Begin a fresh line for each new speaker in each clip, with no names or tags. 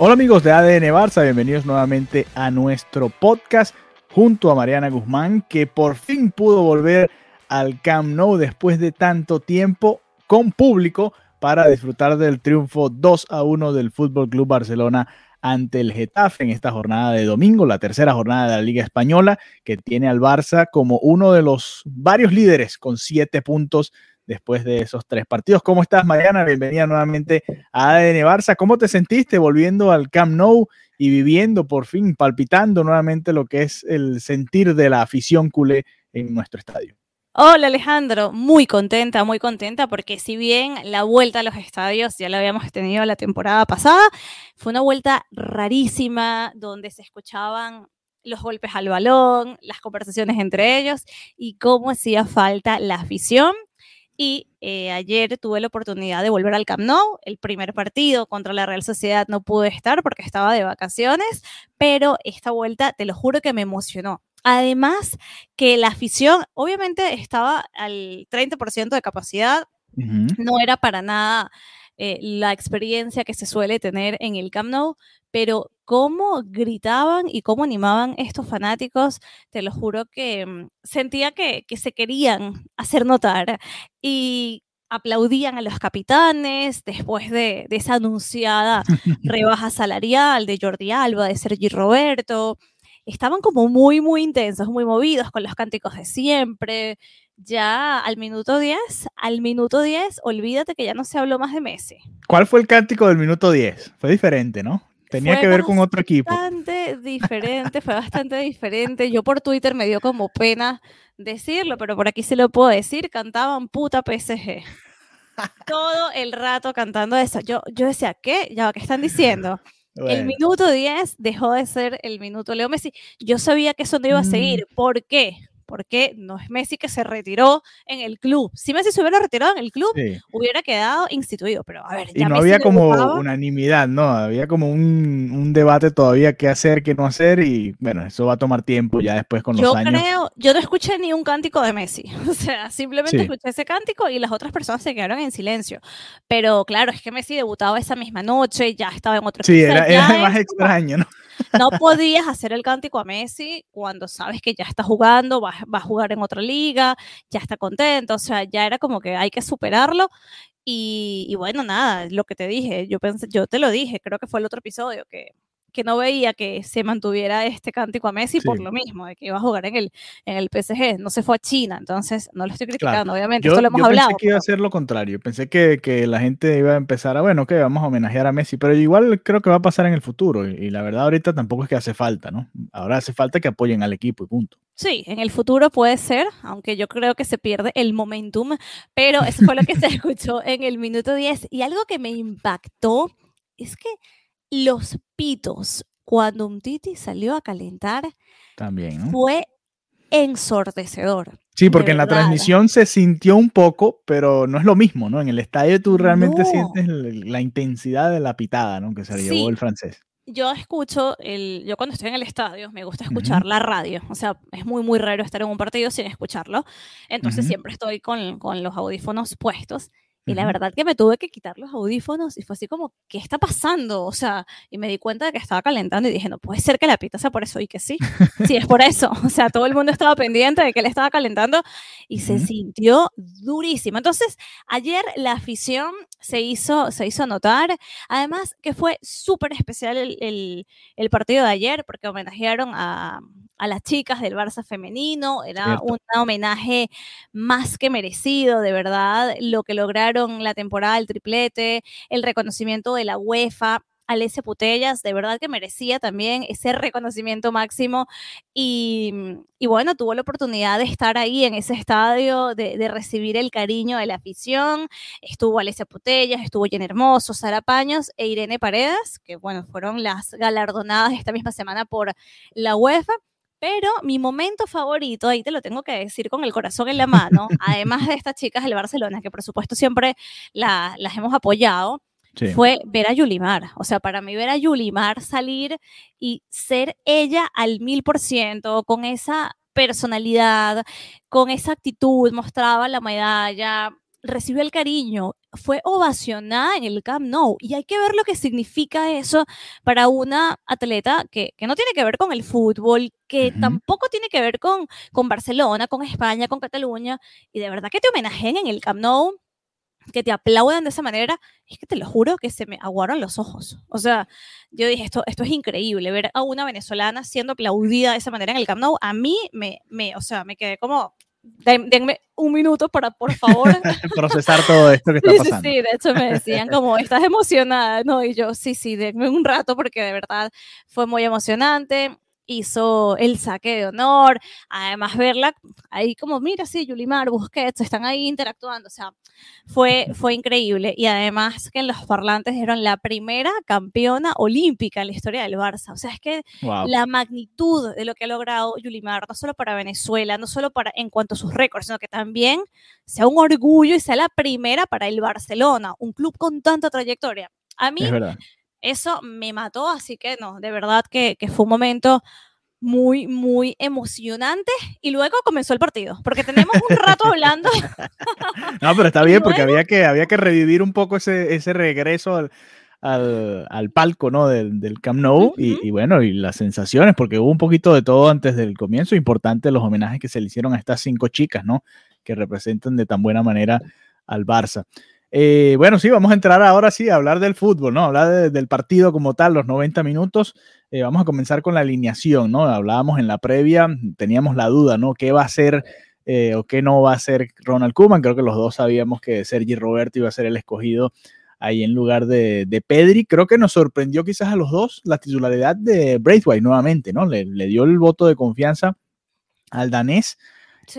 Hola amigos de ADN Barça, bienvenidos nuevamente a nuestro podcast junto a Mariana Guzmán, que por fin pudo volver al Camp Nou después de tanto tiempo con público para disfrutar del triunfo 2 a 1 del Fútbol Club Barcelona ante el Getafe en esta jornada de domingo, la tercera jornada de la Liga Española, que tiene al Barça como uno de los varios líderes con siete puntos después de esos tres partidos. ¿Cómo estás, Mariana? Bienvenida nuevamente a ADN Barça. ¿Cómo te sentiste volviendo al Camp Nou y viviendo por fin, palpitando nuevamente lo que es el sentir de la afición culé en nuestro estadio?
Hola Alejandro, muy contenta, muy contenta porque si bien la vuelta a los estadios ya la habíamos tenido la temporada pasada, fue una vuelta rarísima donde se escuchaban los golpes al balón, las conversaciones entre ellos y cómo hacía falta la afición. Y eh, ayer tuve la oportunidad de volver al Camp Nou. El primer partido contra la Real Sociedad no pude estar porque estaba de vacaciones, pero esta vuelta, te lo juro que me emocionó. Además, que la afición obviamente estaba al 30% de capacidad, uh -huh. no era para nada eh, la experiencia que se suele tener en el Camp Nou, pero cómo gritaban y cómo animaban estos fanáticos, te lo juro que um, sentía que, que se querían hacer notar y aplaudían a los capitanes después de, de esa anunciada rebaja salarial de Jordi Alba, de Sergi Roberto estaban como muy, muy intensos, muy movidos con los cánticos de siempre. Ya al minuto 10, al minuto 10, olvídate que ya no se habló más de Messi.
¿Cuál fue el cántico del minuto 10? Fue diferente, ¿no? Tenía
fue
que ver con otro equipo.
Bastante diferente, fue bastante diferente. Yo por Twitter me dio como pena decirlo, pero por aquí se lo puedo decir, cantaban puta PSG. Todo el rato cantando eso. Yo, yo decía, ¿qué? Ya, ¿qué están diciendo? Bueno. El minuto 10 dejó de ser el minuto Leo Messi. Yo sabía que eso no iba a seguir. Mm. ¿Por qué? Porque no es Messi que se retiró en el club. Si Messi se hubiera retirado en el club, sí. hubiera quedado instituido. Pero a ver,
ya y no Messi había como buscaba... unanimidad, ¿no? Había como un, un, debate todavía qué hacer, qué no hacer. Y bueno, eso va a tomar tiempo ya después con los
yo
años.
Creo, yo no escuché ni un cántico de Messi. O sea, simplemente sí. escuché ese cántico y las otras personas se quedaron en silencio. Pero claro, es que Messi debutaba esa misma noche, ya estaba en otro
Sí, era, era más extraño, ¿no?
No podías hacer el cántico a Messi cuando sabes que ya está jugando, va, va, a jugar en otra liga, ya está contento, o sea, ya era como que hay que superarlo. Y, y bueno, nada, lo que te dije, yo, pensé, yo te lo dije, creo que fue el otro episodio, que que no veía que se mantuviera este cántico a Messi sí. por lo mismo, de que iba a jugar en el, en el PSG, no se fue a China, entonces no lo estoy criticando, claro. obviamente,
yo,
esto lo hemos
yo
hablado.
Pensé que iba a ser lo contrario, pensé que, que, la gente iba a empezar a, bueno, que vamos a homenajear a Messi, pero igual creo que va a pasar en el futuro, y, y, la verdad ahorita tampoco es que hace falta, ¿no? Ahora hace falta que apoyen al equipo y punto.
Sí, en el futuro puede ser, aunque yo creo que se pierde el momentum, pero eso fue lo que se escuchó en el minuto 10, y algo que me impactó es que los pitos cuando un Titi salió a calentar,
también ¿no?
fue ensordecedor.
Sí, porque en la transmisión se sintió un poco, pero no es lo mismo, ¿no? En el estadio tú realmente no. sientes la intensidad de la pitada, ¿no? Que se sí. llevó el francés.
Yo escucho, el, yo cuando estoy en el estadio me gusta escuchar uh -huh. la radio, o sea, es muy, muy raro estar en un partido sin escucharlo, entonces uh -huh. siempre estoy con, con los audífonos puestos y la verdad que me tuve que quitar los audífonos y fue así como, ¿qué está pasando? O sea, y me di cuenta de que estaba calentando y dije, no puede ser que la pita sea por eso y que sí. Sí, es por eso. O sea, todo el mundo estaba pendiente de que él estaba calentando y se uh -huh. sintió durísimo. Entonces, ayer la afición se hizo, se hizo notar. Además, que fue súper especial el, el, el, partido de ayer porque homenajearon a, a las chicas del Barça femenino. Era Cierto. un homenaje más que merecido, de verdad, lo que lograron la temporada del triplete, el reconocimiento de la UEFA Alessia Putellas, de verdad que merecía también ese reconocimiento máximo y, bueno, tuvo la oportunidad de estar ahí en ese estadio, de, de recibir el cariño de la afición, estuvo Alessia Putellas, estuvo Jen Hermoso, Sara Paños e Irene Paredes, que bueno, fueron las galardonadas esta misma semana por la UEFA. Pero mi momento favorito, ahí te lo tengo que decir con el corazón en la mano, además de estas chicas del Barcelona, que por supuesto siempre la, las hemos apoyado,
Sí.
fue ver a Yulimar. O sea, para mí ver a Yulimar salir y ser ella al mil por ciento, con esa personalidad, con esa actitud, mostraba la medalla, recibió el cariño, fue ovacionada en el Camp Nou. Y hay que ver lo que significa eso para una atleta que, que no tiene que ver con el fútbol, que
Ujú.
tampoco tiene que ver con, con Barcelona, con España, con Cataluña. Y de verdad que te homenajeen en el Camp Nou, que te aplaudan de esa manera, es que te lo juro que se me aguaron los ojos. O sea, yo dije, esto, esto es increíble, ver a una venezolana siendo aplaudida de esa manera en el Camp Nou, a mí me, me o sea, me quedé como, "Den- denme un minuto para, por favor.
Procesar todo esto que está
Sí, sí,
pasando.
sí, de hecho me decían como, estás emocionada, ¿no? Y yo, sí, sí, denme un rato porque de verdad fue muy emocionante. Hizo el saque de honor, además verla ahí como, mira, sí, Yulimar, Busquets, están ahí interactuando, o sea, fue, fue increíble. Y además que en los parlantes dieron la primera campeona olímpica en la historia del Barça. O sea, es que
Wow.
la magnitud de lo que ha logrado Yulimar, no solo para Venezuela, no solo para en cuanto a sus récords, sino que también sea un orgullo y sea la primera para el Barcelona, un club con tanta trayectoria. A mí. Eso me mató, así que no, de verdad que, que fue un momento muy, muy emocionante. Y luego comenzó el partido, porque tenemos un rato hablando.
No, pero está bien porque había que, había que revivir un poco ese, ese regreso al, al, al palco ¿no? del, del Camp Nou y, y bueno, y las sensaciones, porque hubo un poquito de todo antes del comienzo. Importante los homenajes que se le hicieron a estas cinco chicas, ¿no? Que representan de tan buena manera al Barça. Eh, bueno, sí, vamos a entrar ahora sí a hablar del fútbol, ¿no? Hablar de- del partido como tal, los 90 minutos. Eh, vamos a comenzar con la alineación, ¿no? Hablábamos en la previa, teníamos la duda, ¿no? ¿Qué va a hacer eh, o qué no va a hacer Ronald Koeman? Creo que los dos sabíamos que Sergi Roberto iba a ser el escogido ahí en lugar de, de Pedri. Creo que nos sorprendió quizás a los dos la titularidad de Braithwaite nuevamente, ¿no? Le dio el voto de confianza al danés.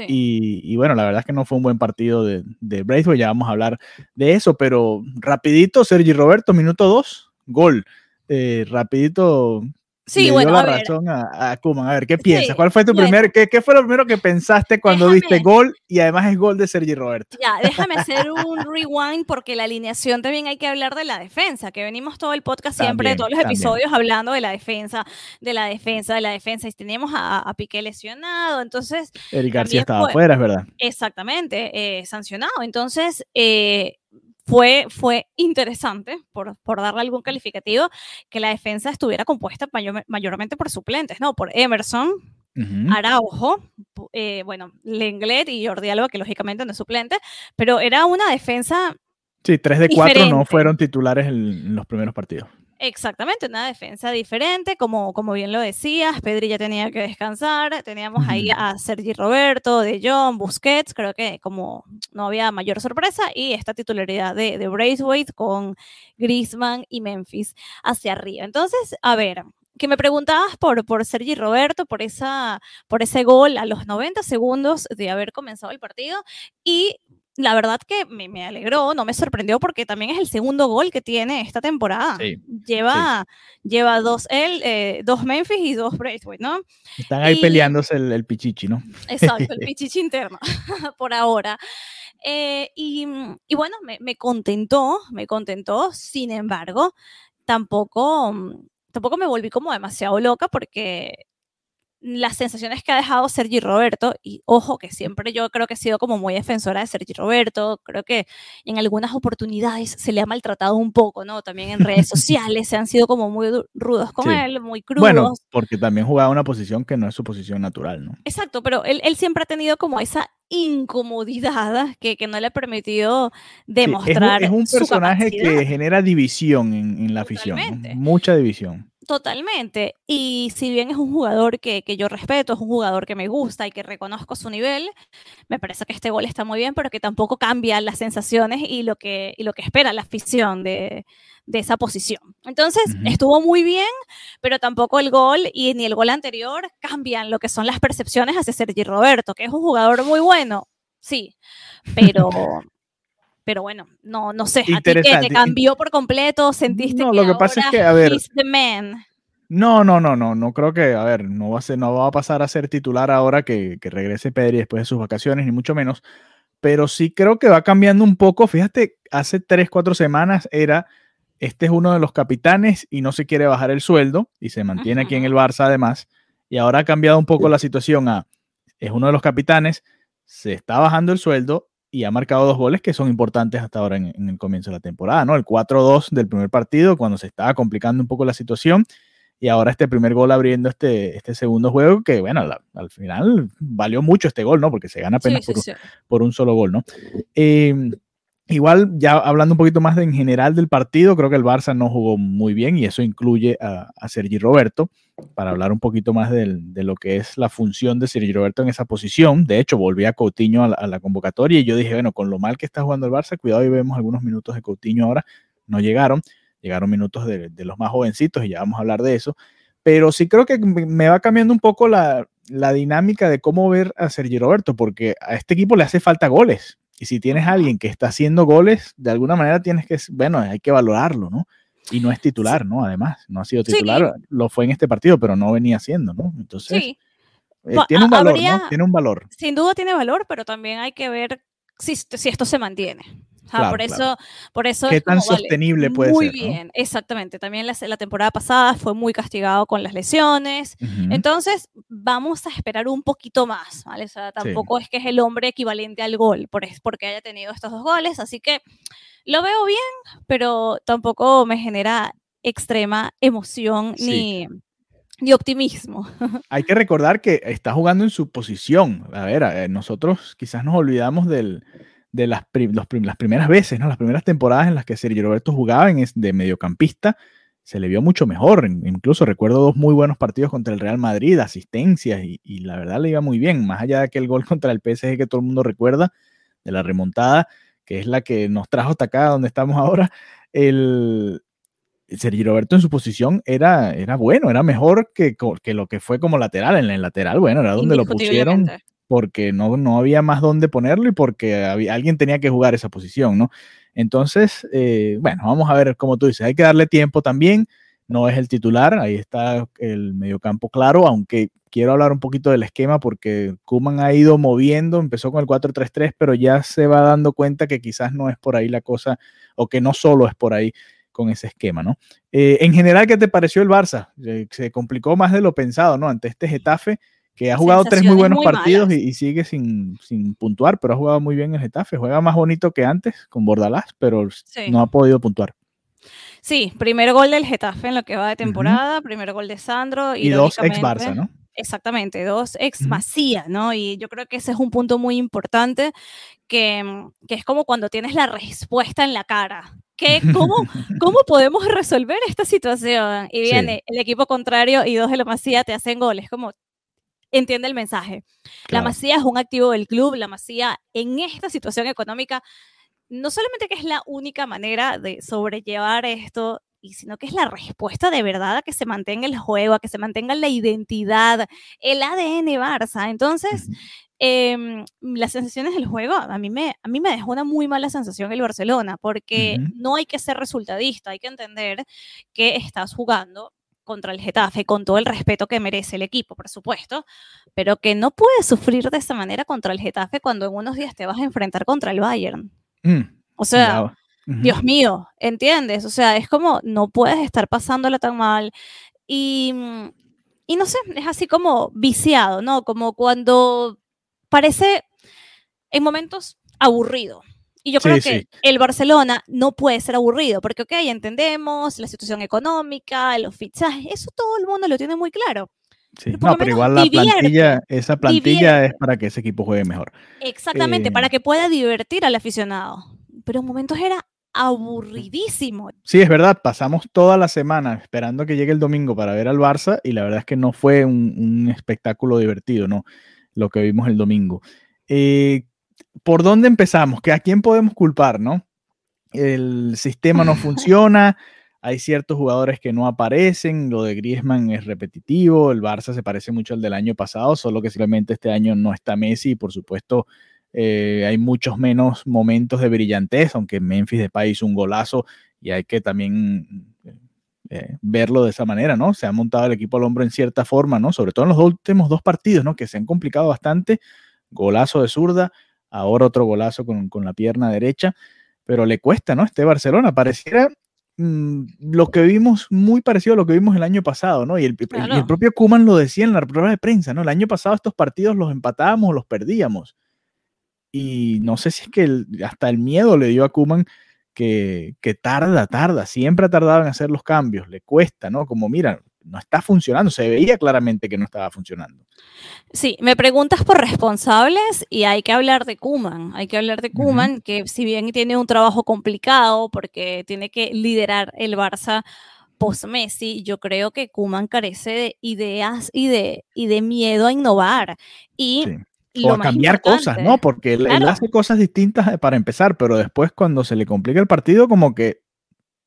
Y, y bueno, la verdad es que no fue un buen partido de, de ya vamos a hablar de eso, pero rapidito, Sergi Roberto, minuto 2, gol. Eh, rapidito,
Sí,
le
bueno,
dio la
a ver,
razón a, a Koeman. A ver, ¿qué piensas?
Sí,
¿Cuál fue tu
bueno.
primer, qué, qué fue lo primero que pensaste cuando
Déjame-
viste gol y además es gol de Sergi Roberto?
Ya, déjame hacer un rewind porque la alineación también hay que hablar de la defensa, que venimos todo el podcast siempre,
También,
todos los
también.
episodios hablando de la defensa, de la defensa, de la defensa. Y teníamos a, a Piqué lesionado, entonces,
Eric García estaba
fue-
afuera, es verdad.
exactamente, eh, sancionado. Entonces, eh, fue, fue interesante, por, por darle algún calificativo, que la defensa estuviera compuesta mayor- mayormente por suplentes, ¿no? Por Emerson. Araujo, eh, bueno, Lenglet y Jordi Alba, que lógicamente no es suplente, pero era una defensa
Sí, tres de cuatro no
diferente.
fueron titulares en los primeros partidos.
Exactamente, una defensa diferente, como, como bien lo decías, Pedri ya tenía que descansar, teníamos ahí a Sergi Roberto, De Jong, Busquets, creo que como no había mayor sorpresa, y esta titularidad de, de Braithwaite con Griezmann y Memphis hacia arriba. Entonces, a ver, que me preguntabas por, por Sergi Roberto, por, esa, por ese gol a los 90 segundos de haber comenzado el partido, y la verdad que me, me alegró, no me sorprendió porque también es el segundo gol que tiene esta temporada.
Sí,
Lleva, lleva dos él, eh, dos Memphis y dos Braithwaite, ¿no?
Están ahí
Y-
peleándose el, el pichichi, ¿no?
Exacto, el pichichi interno, por ahora. Eh, y, mm, y bueno, me, me contentó, me contentó, sin embargo, tampoco, mm, tampoco me volví como demasiado loca porque las sensaciones que ha dejado Sergi Roberto, y ojo que siempre yo creo que he sido como muy defensora de Sergi Roberto, creo que en algunas oportunidades se le ha maltratado un poco, ¿no? También en redes sociales se han sido como muy rudos con
Sí.
él, muy crudos.
Bueno, porque también jugaba una posición que no es su posición natural, ¿no?
Exacto, pero él, él siempre ha tenido como esa incomodidad que, que no le ha permitido
Sí, es un-
demostrar
es un, personaje que genera división en, en la afición, mucha división.
Totalmente. Y si bien es un jugador que, que, yo respeto, es un jugador que me gusta y que reconozco su nivel, me parece que este gol está muy bien, pero que tampoco cambia las sensaciones y lo que, y lo que espera la afición de, de esa posición. Entonces, uh -huh. estuvo muy bien, pero tampoco el gol y ni el gol anterior cambian lo que son las percepciones hacia Sergi Roberto, que es un jugador muy bueno, sí, pero... pero bueno, no, no sé, a ti que te cambió por completo, sentiste
no,
que
lo que pasa es que, a ver,
he's the man.
No, no, no, no, no creo que, a ver, no va a, ser, no va a pasar a ser titular ahora que, que regrese Pedri después de sus vacaciones, ni mucho menos, pero sí creo que va cambiando un poco, fíjate, hace tres, cuatro semanas era, este es uno de los capitanes y no se quiere bajar el sueldo y se mantiene uh -huh. aquí en el Barça además, y ahora ha cambiado un poco la situación a, es uno de los capitanes, se está bajando el sueldo y ha marcado dos goles que son importantes hasta ahora en, en el comienzo de la temporada, ¿no? El 4-2 del primer partido, cuando se estaba complicando un poco la situación, y ahora este primer gol abriendo este, este segundo juego, que bueno, la, al final valió mucho este gol, ¿no? Porque se gana apenas sí, por, sí, sí. por, un solo gol, ¿no? Eh, igual, ya hablando un poquito más de, en general del partido, creo que el Barça no jugó muy bien y eso incluye a, a Sergi Roberto, para hablar un poquito más de, de, lo que es la función de Sergi Roberto en esa posición. De hecho, volví a Coutinho a la, a la, convocatoria y yo dije, bueno, con lo mal que está jugando el Barça, cuidado y vemos algunos minutos de Coutinho ahora, no llegaron, llegaron minutos de, de los más jovencitos y ya vamos a hablar de eso. Pero sí creo que me va cambiando un poco la, la dinámica de cómo ver a Sergi Roberto, porque a este equipo le hace falta goles. Y si tienes a alguien que está haciendo goles, de alguna manera tienes que, bueno, hay que valorarlo, ¿no? Y no es titular, ¿no? Además, no ha sido titular, sí. lo fue en este partido, pero no venía siendo, ¿no? Entonces, sí. eh, tiene un valor, Habría, ¿no? Tiene un valor.
Sin duda tiene valor, pero también hay que ver si, si esto se mantiene. O sea, claro, por, eso, claro. por eso.
¿Qué tan como, sostenible
vale,
puede
muy
ser?
Muy bien, ¿no? exactamente. También la, la, temporada pasada fue muy castigado con las lesiones. Uh -huh. Entonces, vamos a esperar un poquito más, ¿vale? O sea, tampoco sí. es que es el hombre equivalente al gol, por, porque haya tenido estos dos goles. Así que lo veo bien, pero tampoco me genera extrema emoción sí. ni ni optimismo.
Hay que recordar que está jugando en su posición. A ver, eh, nosotros quizás nos olvidamos del, de las, prim los prim las, primeras veces, ¿no? las primeras temporadas en las que Sergio Roberto jugaba en, de mediocampista, se le vio mucho mejor. Incluso recuerdo dos muy buenos partidos contra el Real Madrid, asistencias, y, y la verdad le iba muy bien, más allá de aquel gol contra el PSG que todo el mundo recuerda, de la remontada, que es la que nos trajo hasta acá donde estamos ahora. El, Sergio Roberto en su posición era, era bueno, era mejor que, que, lo que fue como lateral. En el lateral, bueno, era donde lo pusieron porque no, no había más donde ponerlo y porque había, alguien tenía que jugar esa posición, ¿no? Entonces, eh, bueno, vamos a ver, como tú dices, hay que darle tiempo también. No es el titular, ahí está el mediocampo claro, aunque quiero hablar un poquito del esquema porque Kuman ha ido moviendo, empezó con el 4-3-3, pero ya se va dando cuenta que quizás no es por ahí la cosa, o que no solo es por ahí con ese esquema, ¿no? Eh, en general, ¿qué te pareció el Barça? Eh, se complicó más de lo pensado, ¿no? Ante este Getafe, que ha jugado tres muy buenos muy partidos y, y, sigue sin, sin, puntuar, pero ha jugado muy bien el Getafe. Juega más bonito que antes con Bordalás, pero sí. no ha podido puntuar.
Sí, primer gol del Getafe en lo que va de temporada, uh -huh. primer gol de Sandro.
Y, dos ex Barça, ¿no?
Exactamente, dos ex Masía. ¿no? Y yo creo que ese es un punto muy importante, que, que es como cuando tienes la respuesta en la cara, ¿Qué, cómo, ¿Cómo podemos resolver esta situación? Y viene sí. el equipo contrario y dos de la Masía te hacen goles. Como entiende el mensaje. Claro. La Masía es un activo del club. La Masía en esta situación económica, no solamente que es la única manera de sobrellevar esto, y sino que es la respuesta de verdad a que se mantenga el juego, a que se mantenga la identidad, el ADN Barça. Entonces, eh, las sensaciones del juego, a mí, me, a mí me dejó una muy mala sensación el Barcelona, porque uh -huh. no hay que ser resultadista, hay que entender que estás jugando contra el Getafe, con todo el respeto que merece el equipo, por supuesto, pero que no puedes sufrir de esa manera contra el Getafe cuando en unos días te vas a enfrentar contra el Bayern. Mm, o sea, uh -huh. Dios mío, ¿entiendes? O sea, es como no puedes estar pasándola tan mal y, y no sé, es así como viciado, ¿no? Como cuando parece en momentos aburrido. Y yo creo sí, que sí. el Barcelona no puede ser aburrido, porque, ok, entendemos la situación económica, los fichajes, eso todo el mundo lo tiene muy claro.
Sí. no, pero igual la divierte, plantilla, esa plantilla divierte. es para que ese equipo juegue mejor.
Exactamente, eh... para que pueda divertir al aficionado. Pero en momentos era aburridísimo.
Sí, es verdad, pasamos toda la semana esperando que llegue el domingo para ver al Barça y la verdad es que no fue un, espectáculo divertido, ¿no? Lo que vimos el domingo. Eh, ¿Por dónde empezamos? ¿Que ¿A quién podemos culpar, no? El sistema no funciona, hay ciertos jugadores que no aparecen, lo de Griezmann es repetitivo, el Barça se parece mucho al del año pasado, solo que simplemente este año no está Messi y por supuesto eh, hay muchos menos momentos de brillantez, aunque Memphis de país un golazo y hay que también eh, verlo de esa manera, ¿no? Se ha montado el equipo al hombro en cierta forma, ¿no? Sobre todo en los últimos dos partidos, ¿no? Que se han complicado bastante. Golazo de zurda, ahora otro golazo con, con la pierna derecha, pero le cuesta, ¿no? Este Barcelona pareciera mm, lo que vimos muy parecido a lo que vimos el año pasado, ¿no? Y el, el propio Kuman lo decía en la prueba de prensa, ¿no? El año pasado estos partidos los empatábamos o los perdíamos y no sé si es que hasta el miedo le dio a Kuman que, que, tarda, tarda, siempre ha tardado en hacer los cambios, le cuesta, ¿no? Como mira, no está funcionando, se veía claramente que no estaba funcionando.
Sí, me preguntas por responsables y hay que hablar de Kuman, hay que hablar de Kuman, que si bien tiene un trabajo complicado porque tiene que liderar el Barça post-Messi, yo creo que Kuman carece de ideas y de, y de miedo a innovar. Y
o a cambiar cosas, ¿no? Porque él, hace cosas distintas eh, para empezar, pero después cuando se le complica el partido, como que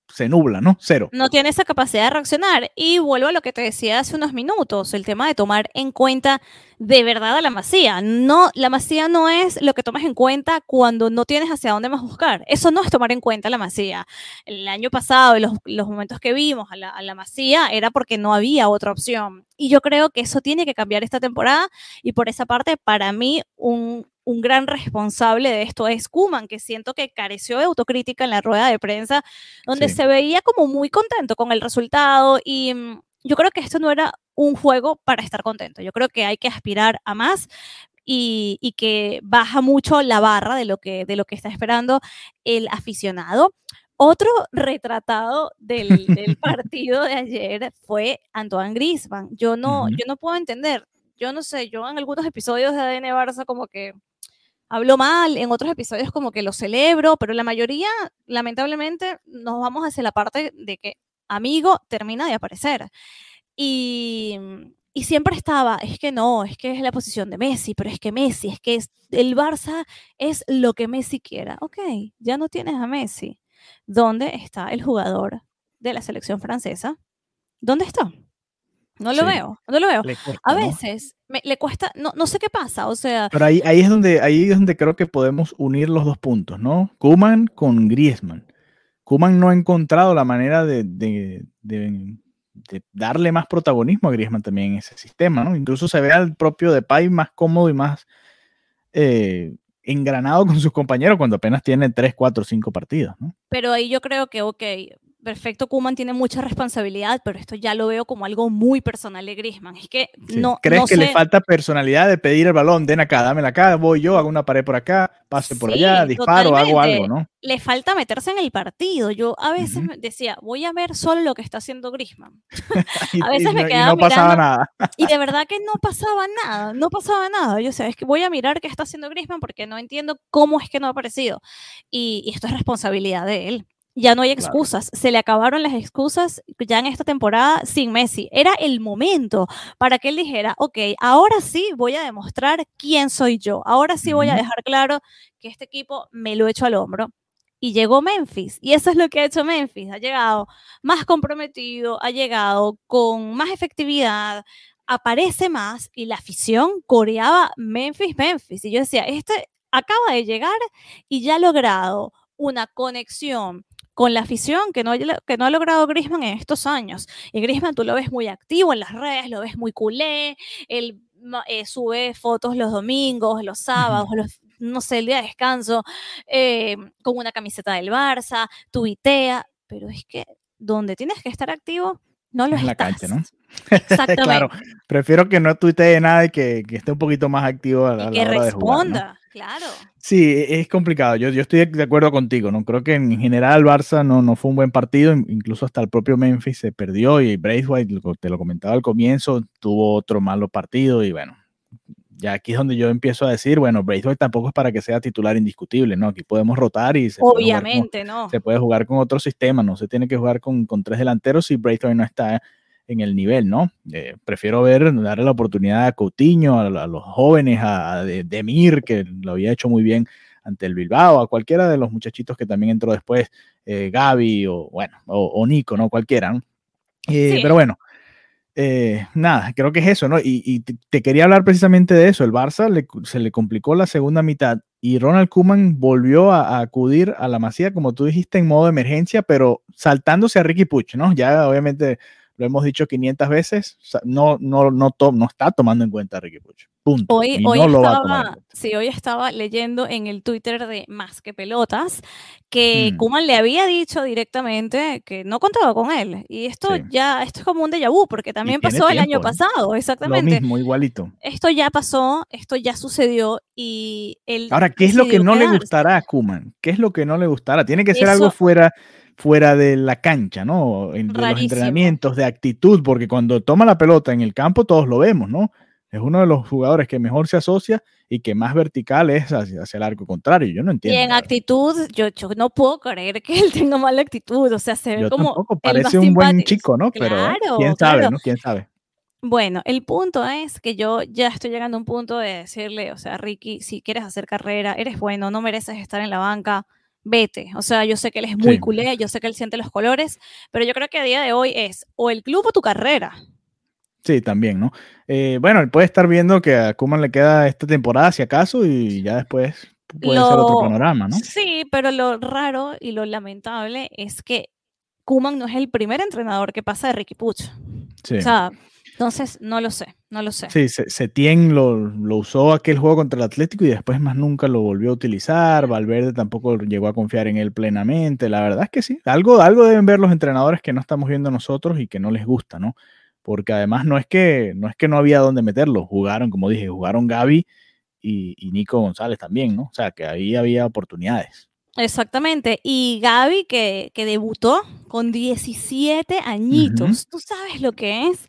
se nubla, ¿no? Cero.
No tiene esa capacidad de reaccionar. Y vuelvo a lo que te decía hace unos minutos, el tema de tomar en cuenta de verdad a la masía. No, la masía no es lo que tomas en cuenta cuando no tienes hacia dónde más buscar. Eso no es tomar en cuenta la masía. El año pasado, los, los momentos que vimos a la, a la masía, era porque no había otra opción. Y yo creo que eso tiene que cambiar esta temporada. Y por esa parte, para mí, un, un gran responsable de esto es Kuman, que siento que careció de autocrítica en la rueda de prensa, donde se veía como muy contento con el resultado y mm, yo creo que esto no era un juego para estar contento. Yo creo que hay que aspirar a más y, que baja mucho la barra de lo, que, de lo que está esperando el aficionado. Otro retratado del, partido de ayer fue Antoine Griezmann. Yo no, yo no puedo entender, yo no sé, yo en algunos episodios de ADN Barça como que hablo mal, en otros episodios como que lo celebro, pero la mayoría, lamentablemente, nos vamos hacia la parte de que amigo termina de aparecer. Y, y siempre estaba, es que no, es que es la posición de Messi, pero es que Messi, es que el Barça es lo que Messi quiera. Ok, ya no tienes a Messi. ¿Dónde está el jugador de la selección francesa? ¿Dónde está? No lo veo, no lo veo. a veces le cuesta, no, no sé qué pasa, o sea.
Pero ahí, ahí, es donde, ahí es donde creo que podemos unir los dos puntos, ¿no? Kuman con Griezmann. Kuman no ha encontrado la manera de, de, de, darle más protagonismo a Griezmann también en ese sistema, ¿no? Incluso se ve al propio Depay más cómodo y más eh, engranado con sus compañeros cuando apenas tiene 3, 4, 5 partidos, ¿no?
Pero ahí yo creo que, ok, perfecto, Kuman tiene mucha responsabilidad, pero esto ya lo veo como algo muy personal de Griezmann. Es que no.
¿Crees que le falta personalidad de pedir el balón? Den acá, dámela acá, voy yo, hago una pared por acá, pase por allá, disparo, hago algo, ¿no?
Le falta meterse en el partido. Yo a veces decía, voy a ver solo lo que está haciendo Griezmann. a veces me quedaba.
Y no pasaba nada.
y de verdad que no pasaba nada, no pasaba nada. Yo sé, es que voy a mirar qué está haciendo Griezmann porque no entiendo cómo es que no ha aparecido. y esto es responsabilidad de él ya no hay excusas, se le acabaron las excusas ya en esta temporada sin Messi. Era el momento para que él dijera, ok, ahora sí voy a demostrar quién soy yo, ahora sí voy a dejar claro que este equipo me lo he hecho al hombro. Y llegó Memphis, y eso es lo que ha hecho Memphis, ha llegado más comprometido, ha llegado con más efectividad, aparece más y la afición coreaba Memphis, Memphis. Y yo decía, este acaba de llegar y ya ha logrado una conexión con la afición que no, que no ha logrado Grisman en estos años. Y Grisman tú lo ves muy activo en las redes, lo ves muy culé, él eh, sube fotos los domingos, los sábados, los, no sé, el día de descanso, eh, con una camiseta del Barça, tuitea, pero es que donde tienes que estar activo, no lo
en
la
cancha, ¿no? Exactamente. claro, prefiero que no tuitee nada y que, que esté un poquito más activo a la,
que
hora
responda.
de jugar,
Claro.
Sí, e, es complicado. Yo, yo estoy de acuerdo contigo. No creo que en general Barça no, no fue un buen partido. Incluso hasta el propio Memphis se perdió y Braithwaite, te lo comentaba al comienzo, tuvo otro malo partido y bueno, ya aquí es donde yo empiezo a decir, bueno, Braithwaite tampoco es para que sea titular indiscutible, ¿no? Aquí podemos rotar y se
Obviamente,
puede
¿no?
Se puede jugar con otro sistema, no se tiene que jugar con, con tres delanteros si Braithwaite no está en el nivel, ¿no? Eh, prefiero ver, darle la oportunidad a Coutinho, a, los jóvenes, a, Demir, que lo había hecho muy bien ante el Bilbao, a cualquiera de los muchachitos que también entró después, eh, Gaby o, bueno, o, Nico, ¿no? Cualquiera, ¿no? Eh, pero bueno, eh, nada, creo que es eso, ¿no? Y, te, quería hablar precisamente de eso. El Barça se le complicó la segunda mitad y Ronald Kuman volvió a, acudir a la masía, como tú dijiste, en modo de emergencia, pero saltándose a Ricky Puch, ¿no? Ya obviamente lo hemos dicho 500 veces, no, no, no, no está tomando en cuenta a Ricky Puch. Punto.
Hoy, hoy, estaba, sí, hoy estaba leyendo en el Twitter de Más que Pelotas que mm. Kuman le había dicho directamente que no contaba con él. Y esto ya, esto es como un déjà vu, porque también pasó el año ¿eh? pasado, exactamente.
Lo mismo, igualito.
Esto ya pasó, esto ya sucedió y él.
Ahora, ¿qué es lo que no le gustará a Kuman? ¿Qué es lo que no le gustará? Tiene que ser algo fuera fuera de la cancha, ¿no? En, de los entrenamientos, de actitud, porque cuando toma la pelota en el campo todos lo vemos, ¿no? Es uno de los jugadores que mejor se asocia y que más vertical es hacia, el arco contrario. Yo no entiendo.
Y en actitud, yo, yo, no puedo creer que él tenga mala actitud. O sea, se ve como.
Tampoco, parece un buen chico, ¿no? Pero quién sabe, ¿no? Quién sabe.
Bueno, el punto es que yo ya estoy llegando a un punto de decirle, o sea, Ricky, si quieres hacer carrera, eres bueno, no mereces estar en la banca, vete. O sea, yo sé que él es muy culé, yo sé que él siente los colores, pero yo creo que a día de hoy es o el club o tu carrera.
Sí, también, ¿no? Eh, bueno, él puede estar viendo que a Kuman le queda esta temporada, si acaso, y ya después puede ser otro panorama, ¿no?
Sí, pero lo raro y lo lamentable es que Kuman no es el primer entrenador que pasa de Ricky Puch. Sí. O sea, entonces no lo sé, no lo sé.
Sí, Setien lo, lo usó aquel juego contra el Atlético y después más nunca lo volvió a utilizar. Valverde tampoco llegó a confiar en él plenamente. La verdad es que sí, algo, algo deben ver los entrenadores que no estamos viendo nosotros y que no les gusta, ¿no? porque además no es que no, es que no había dónde meterlo, jugaron, como dije, jugaron Gaby y, Nico González también, ¿no? O sea, que ahí había oportunidades.
Exactamente, y Gaby que, debutó con 17 añitos, ¿tú sabes lo que es?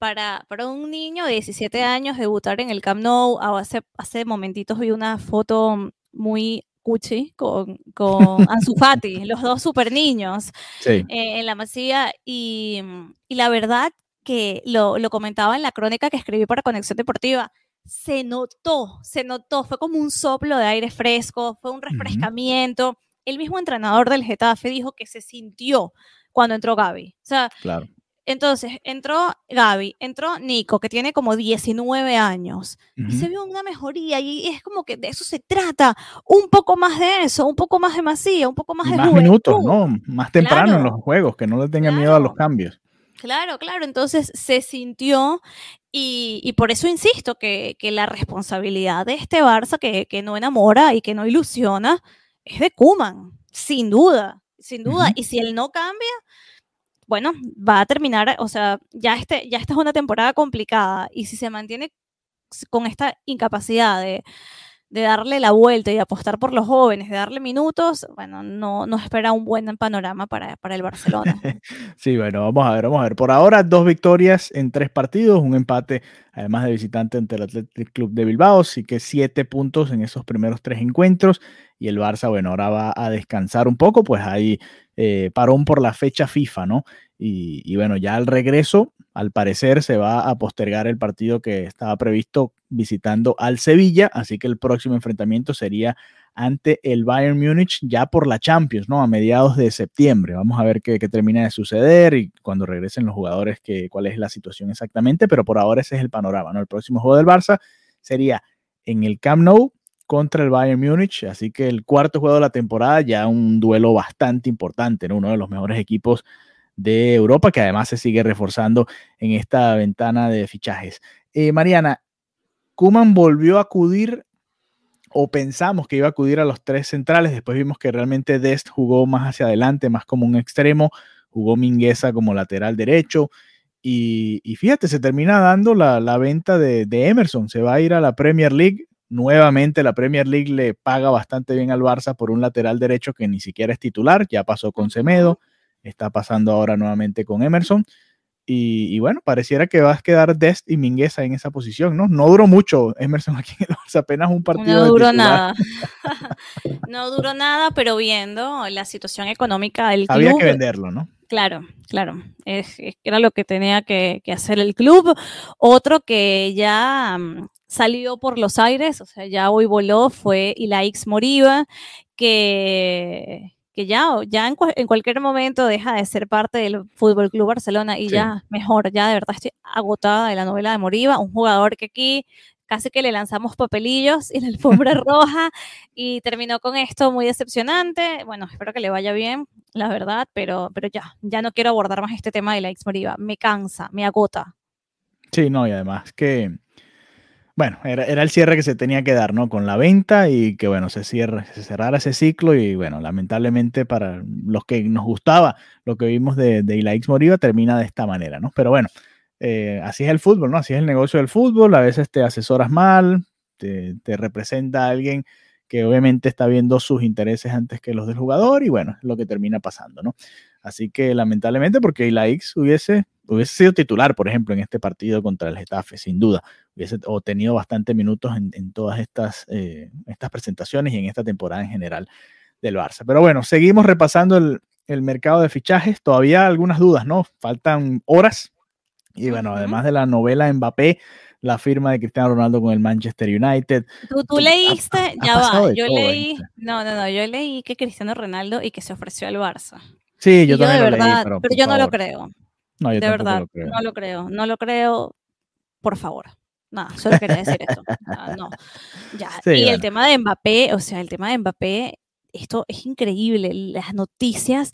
Para, para, un niño de 17 años debutar en el Camp Nou, hace, hace momentitos vi una foto muy cuchi con, con Ansu Fati, los dos super niños eh, en la masía, y, y la verdad que lo, comentaba en la crónica que escribí para Conexión Deportiva, se notó, se notó, fue como un soplo de aire fresco, fue un refrescamiento. El mismo entrenador del Getafe dijo que se sintió cuando entró Gaby. O sea, claro. Entonces entró Gaby, entró Nico, que tiene como 19 años, y se vio una mejoría, y es como que de eso se trata, un poco más de eso, un poco más de masía, un poco más de
Más minutos, ¿no? Más temprano en los juegos, que no le tenga miedo a los cambios.
Claro, claro, entonces se sintió y, por eso insisto que, la responsabilidad de este Barça que, no enamora y que no ilusiona es de Kuman, sin duda, sin duda. Y si él no cambia, bueno, va a terminar, o sea, ya, este, ya esta es una temporada complicada y si se mantiene con esta incapacidad de, de darle la vuelta y apostar por los jóvenes, de darle minutos, bueno, no nos espera un buen panorama para, para el Barcelona.
sí, bueno, vamos a ver, vamos a ver. Por ahora, dos victorias en tres partidos, un empate, además de visitante ante el Athletic Club de Bilbao, así que siete puntos en esos primeros tres encuentros. Y el Barça, bueno, ahora va a descansar un poco, pues ahí eh, parón por la fecha FIFA, ¿no? Y, bueno, ya al regreso, al parecer, se va a postergar el partido que estaba previsto visitando al Sevilla, así que el próximo enfrentamiento sería ante el Bayern Múnich ya por la Champions, ¿no? A mediados de septiembre. Vamos a ver qué, termina de suceder y cuando regresen los jugadores, que, cuál es la situación exactamente, pero por ahora ese es el panorama, ¿no? El próximo juego del Barça sería en el Camp Nou contra el Bayern Múnich, así que el cuarto juego de la temporada, ya un duelo bastante importante, ¿no? Uno de los mejores equipos de Europa, que además se sigue reforzando en esta ventana de fichajes. Eh, Mariana, Kuman volvió a acudir o pensamos que iba a acudir a los tres centrales, después vimos que realmente Dest jugó más hacia adelante, más como un extremo, jugó Mingueza como lateral derecho, y, fíjate, se termina dando la, venta de, de, Emerson, se va a ir a la Premier League, nuevamente la Premier League le paga bastante bien al Barça por un lateral derecho que ni siquiera es titular, ya pasó con Semedo, está pasando ahora nuevamente con Emerson. Y, bueno, pareciera que va a quedar Dest y Mingueza en esa posición, ¿no? No duró mucho Emerson aquí en el Barça, apenas un partido.
No duró nada. no duró nada, pero viendo la situación económica del club.
Había que venderlo, ¿no?
Claro, claro. Es, era lo que tenía que, hacer el club. Otro que ya mm, salió por los aires, o sea, ya hoy voló, fue Ilaix Moriba, que que ya, ya en, cualquier momento deja de ser parte del Fútbol Club Barcelona y ya mejor, ya de verdad estoy agotada de la novela de Moriba, un jugador que aquí casi que le lanzamos papelillos y la alfombra roja y terminó con esto muy decepcionante. Bueno, espero que le vaya bien, la verdad, pero, pero ya, ya no quiero abordar más este tema de la ex Moriba, me cansa, me agota.
Sí, no, y además que bueno, era, el cierre que se tenía que dar, ¿no? Con la venta y que, bueno, se, cierre, se cerrara ese ciclo y, bueno, lamentablemente para los que nos gustaba lo que vimos de, de Ilaix Moriva termina de esta manera, ¿no? Pero bueno, eh, así es el fútbol, ¿no? Así es el negocio del fútbol, a veces te asesoras mal, te, representa a alguien que obviamente está viendo sus intereses antes que los del jugador y, bueno, es lo que termina pasando, ¿no? Así que lamentablemente porque Ilaix hubiese hubiese sido titular, por ejemplo, en este partido contra el Getafe, sin duda. Hubiese tenido bastante minutos en, todas estas, eh, estas presentaciones y en esta temporada en general del Barça. Pero bueno, seguimos repasando el, mercado de fichajes. Todavía algunas dudas, ¿no? Faltan horas. Y bueno, además de la novela Mbappé, la firma de Cristiano Ronaldo con el Manchester United.
Tú, leíste, ya va, yo leí, no, no, no, yo leí que Cristiano Ronaldo y que se ofreció al Barça.
Sí, yo también
de
lo
verdad, leí, pero, yo no lo creo. No, de verdad, no lo creo, no lo creo, por favor. Nada, solo quería decir eso. no. Ya. y el tema de Mbappé, o sea, el tema de Mbappé, esto es increíble. Las noticias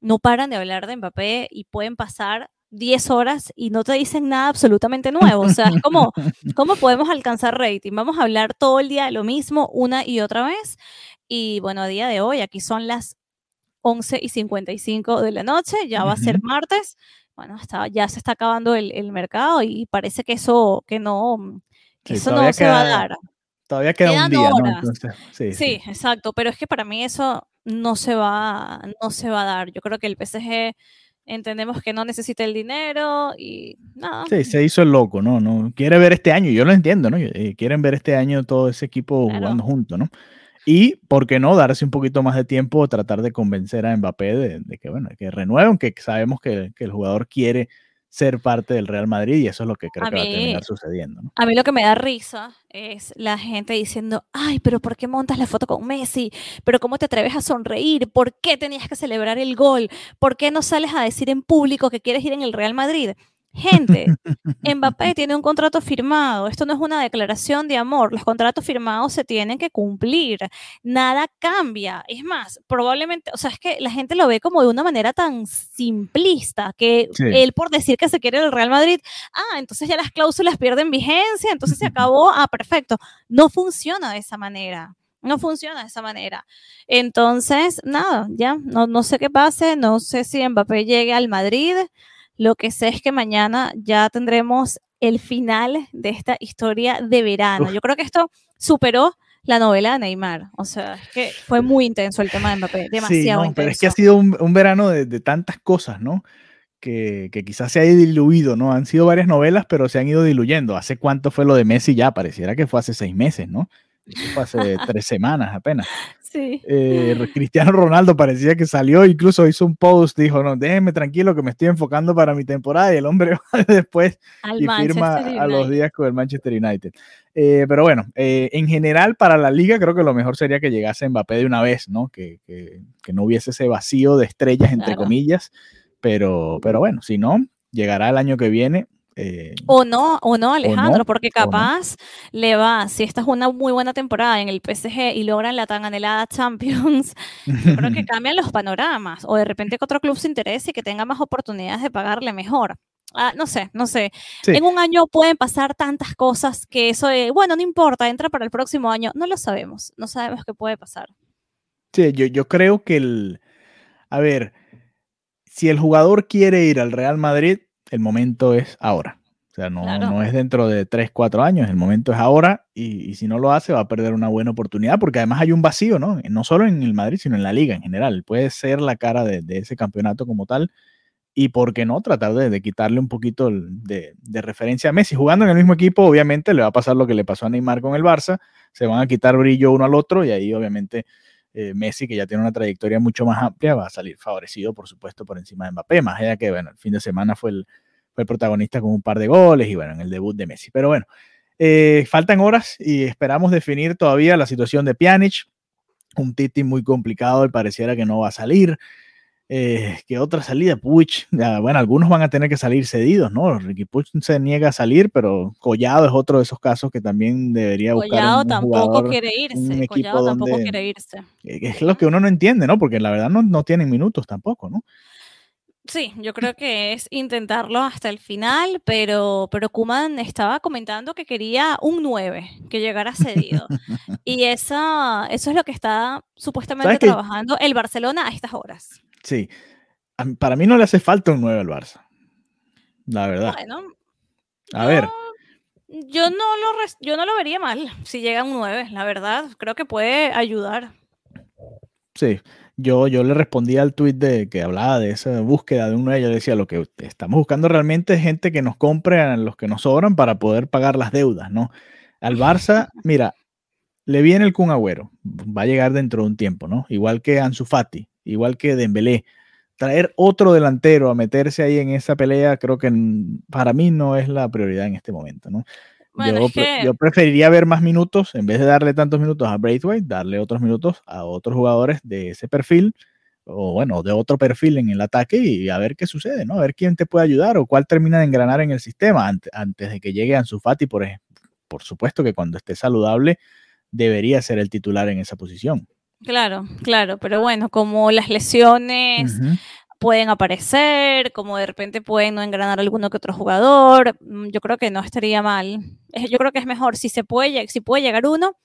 no paran de hablar de Mbappé y pueden pasar 10 horas y no te dicen nada absolutamente nuevo. O sea, es como, ¿cómo podemos alcanzar rating? Vamos a hablar todo el día de lo mismo una y otra vez. Y bueno, a día de hoy, aquí son las 11 y 55 de la noche, ya va a ser martes bueno, ya se está acabando el, mercado y parece que eso, que no, que eso no se va a dar.
Todavía queda un día, ¿no?
sí, exacto, pero es que para mí eso no se va, no se va a dar. Yo creo que el PSG entendemos que no necesita el dinero y nada.
Sí, se hizo el loco, ¿no? no quiere ver este año, yo lo entiendo, ¿no? Quieren ver este año todo ese equipo jugando junto, ¿no? Y, ¿por qué no? Darse un poquito más de tiempo, tratar de convencer a Mbappé de, que, bueno, que renueve, aunque sabemos que, el jugador quiere ser parte del Real Madrid y eso es lo que creo que va a terminar sucediendo.
A mí lo que me da risa es la gente diciendo, ay, pero ¿por qué montas la foto con Messi? ¿Pero cómo te atreves a sonreír? ¿Por qué tenías que celebrar el gol? ¿Por qué no sales a decir en público que quieres ir en el Real Madrid? Gente, Mbappé tiene un contrato firmado. Esto no es una declaración de amor. Los contratos firmados se tienen que cumplir. Nada cambia. Es más, probablemente, o sea, es que la gente lo ve como de una manera tan simplista que él por decir que se quiere el Real Madrid, ah, entonces ya las cláusulas pierden vigencia, entonces se acabó, ah, perfecto. No funciona de esa manera. No funciona de esa manera. Entonces, nada, ya, no, no sé qué pase, no sé si Mbappé llegue al Madrid. Lo que sé es que mañana ya tendremos el final de esta historia de verano. Yo creo que esto superó la novela de Neymar. O sea, es que fue muy intenso el tema de Mbappé, demasiado sí, no,
Pero es que ha sido un, verano de, tantas cosas, ¿no? Que, quizás se ha diluido, ¿no? Han sido varias novelas, pero se han ido diluyendo. ¿Hace cuánto fue lo de Messi ya? Pareciera que fue hace seis meses, ¿no? Eso fue hace tres semanas apenas. Eh, Cristiano Ronaldo parecía que salió, incluso hizo un post, dijo, no, déjenme tranquilo que me estoy enfocando para mi temporada y el hombre después y firma a los días con el Manchester United. Eh, pero bueno, eh, en general para la liga creo que lo mejor sería que llegase Mbappé de una vez, ¿no? Que, no hubiese ese vacío de estrellas, entre comillas, pero, pero bueno, si no, llegará el año que viene
eh, o no, o no, Alejandro, porque capaz le va, si esta es una muy buena temporada en el PSG y logran la tan anhelada Champions, yo creo que cambian los panoramas. O de repente que otro club se interese y que tenga más oportunidades de pagarle mejor. Ah, no sé, no sé. En un año pueden pasar tantas cosas que eso de, bueno, no importa, entra para el próximo año. No lo sabemos, no sabemos qué puede pasar.
Sí, yo, yo creo que el, a ver, si el jugador quiere ir al Real Madrid, el momento es ahora. O sea, no, no es dentro de 3, 4 años, el momento es ahora y, si no lo hace va a perder una buena oportunidad porque además hay un vacío, ¿no? No solo en el Madrid, sino en la liga en general. Puede ser la cara de, ese campeonato como tal y por qué no tratar de, quitarle un poquito de, referencia a Messi. Jugando en el mismo equipo, obviamente le va a pasar lo que le pasó a Neymar con el Barça, se van a quitar brillo uno al otro y ahí obviamente eh, Messi, que ya tiene una trayectoria mucho más amplia, va a salir favorecido, por supuesto, por encima de Mbappé, más allá que, bueno, el fin de semana fue el, protagonista con un par de goles y, bueno, en el debut de Messi. Pero bueno, eh, faltan horas y esperamos definir todavía la situación de Pjanic, un Titi muy complicado y pareciera que no va a salir. Eh, ¿Qué otra salida? Puch, bueno, algunos van a tener que salir cedidos, ¿no? Ricky Puch se niega a salir, pero Collado es otro de esos casos que también debería buscar.
Collado tampoco quiere irse. Collado tampoco quiere irse.
Es lo que uno no entiende, ¿no? Porque la verdad no, no tienen minutos tampoco, ¿no?
Sí, yo creo que es intentarlo hasta el final, pero, pero Kuman estaba comentando que quería un 9, que llegara cedido. y esa, eso es lo que está supuestamente trabajando el Barcelona a estas horas.
Sí. Para mí no le hace falta un 9 al Barça. La verdad. Bueno. A ver.
Yo no, lo yo no lo vería mal si llega un 9, la verdad. Creo que puede ayudar.
Sí. Yo, yo le respondí al tweet de que hablaba de esa búsqueda de un 9. Yo le decía, lo que estamos buscando realmente es gente que nos compre a los que nos sobran para poder pagar las deudas, ¿no? Al Barça, mira, le viene el Kun Agüero. Va a llegar dentro de un tiempo, ¿no? Igual que Ansu Fati igual que Dembélé. Traer otro delantero a meterse ahí en esa pelea, creo que para mí no es la prioridad en este momento, ¿no? yo, preferiría ver más minutos, en vez de darle tantos minutos a Braithwaite, darle otros minutos a otros jugadores de ese perfil, o bueno, de otro perfil en el ataque y a ver qué sucede, ¿no? A ver quién te puede ayudar o cuál termina de engranar en el sistema antes, antes de que llegue Ansu Fati, por, por supuesto que cuando esté saludable debería ser el titular en esa posición.
Claro, claro, pero bueno, como las lesiones pueden aparecer, como de repente pueden no engranar alguno que otro jugador, mm, yo creo que no estaría mal. Yo creo que es mejor si se puede, si puede llegar uno,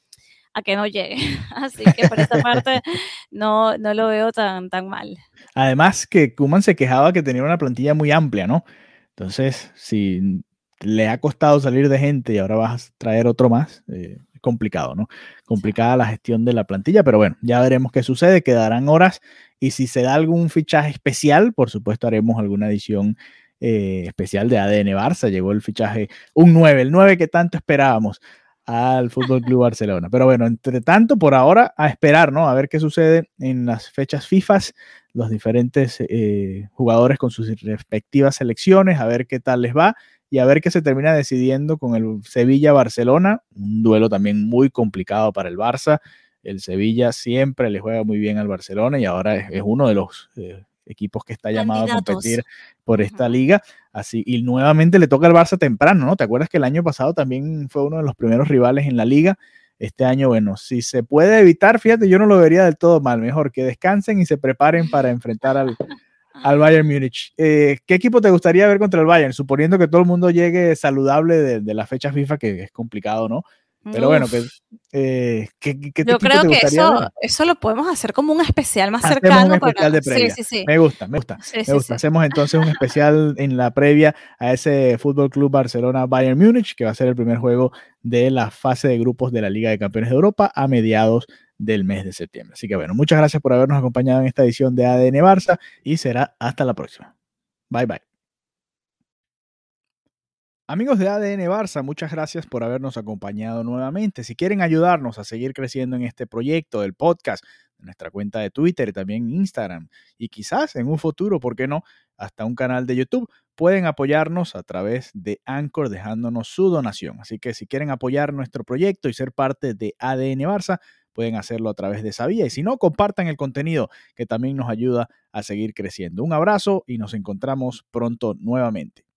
a que no llegue. Así que por esa parte no, no lo veo tan, tan mal.
Además que Kuman se quejaba que tenía una plantilla muy amplia, ¿no? Entonces, si le ha costado salir de gente y ahora vas a traer otro más, eh, complicado, ¿no? Complicada la gestión de la plantilla, pero bueno, ya veremos qué sucede, quedarán horas y si se da algún fichaje especial, por supuesto haremos alguna edición eh, especial de ADN Barça, llegó el fichaje, un 9, el 9 que tanto esperábamos al Fútbol Club Barcelona. Pero bueno, entre tanto, por ahora, a esperar, ¿no? A ver qué sucede en las fechas FIFA, los diferentes eh, jugadores con sus respectivas selecciones, a ver qué tal les va y a ver qué se termina decidiendo con el Sevilla-Barcelona, un duelo también muy complicado para el Barça. El Sevilla siempre le juega muy bien al Barcelona y ahora es, uno de los eh, equipos que está llamado a competir por esta liga. Así, y nuevamente le toca al Barça temprano, ¿no? ¿Te acuerdas que el año pasado también fue uno de los primeros rivales en la liga? Este año, bueno, si se puede evitar, fíjate, yo no lo vería del todo mal. Mejor que descansen y se preparen para enfrentar al, al Bayern Múnich. Eh, ¿Qué equipo te gustaría ver contra el Bayern? Suponiendo que todo el mundo llegue saludable de, la fecha FIFA, que es complicado, ¿no? Pero bueno, que, eh, ¿qué, qué
Yo creo que eso, eso lo podemos hacer como un especial más cercano.
Sí, sí, sí. Me gusta, me gusta. me gusta. Hacemos entonces un especial en la previa a ese Fútbol Club Barcelona Bayern Múnich, que va a ser el primer juego de la fase de grupos de la Liga de Campeones de Europa a mediados del mes de septiembre. Así que bueno, muchas gracias por habernos acompañado en esta edición de ADN Barça y será hasta la próxima. Bye bye. Amigos de ADN Barça, muchas gracias por habernos acompañado nuevamente. Si quieren ayudarnos a seguir creciendo en este proyecto del podcast, nuestra cuenta de Twitter y también Instagram, y quizás en un futuro, ¿por qué no?, hasta un canal de YouTube, pueden apoyarnos a través de Anchor dejándonos su donación. Así que si quieren apoyar nuestro proyecto y ser parte de ADN Barça, pueden hacerlo a través de esa vía. Y si no, compartan el contenido que también nos ayuda a seguir creciendo. Un abrazo y nos encontramos pronto nuevamente.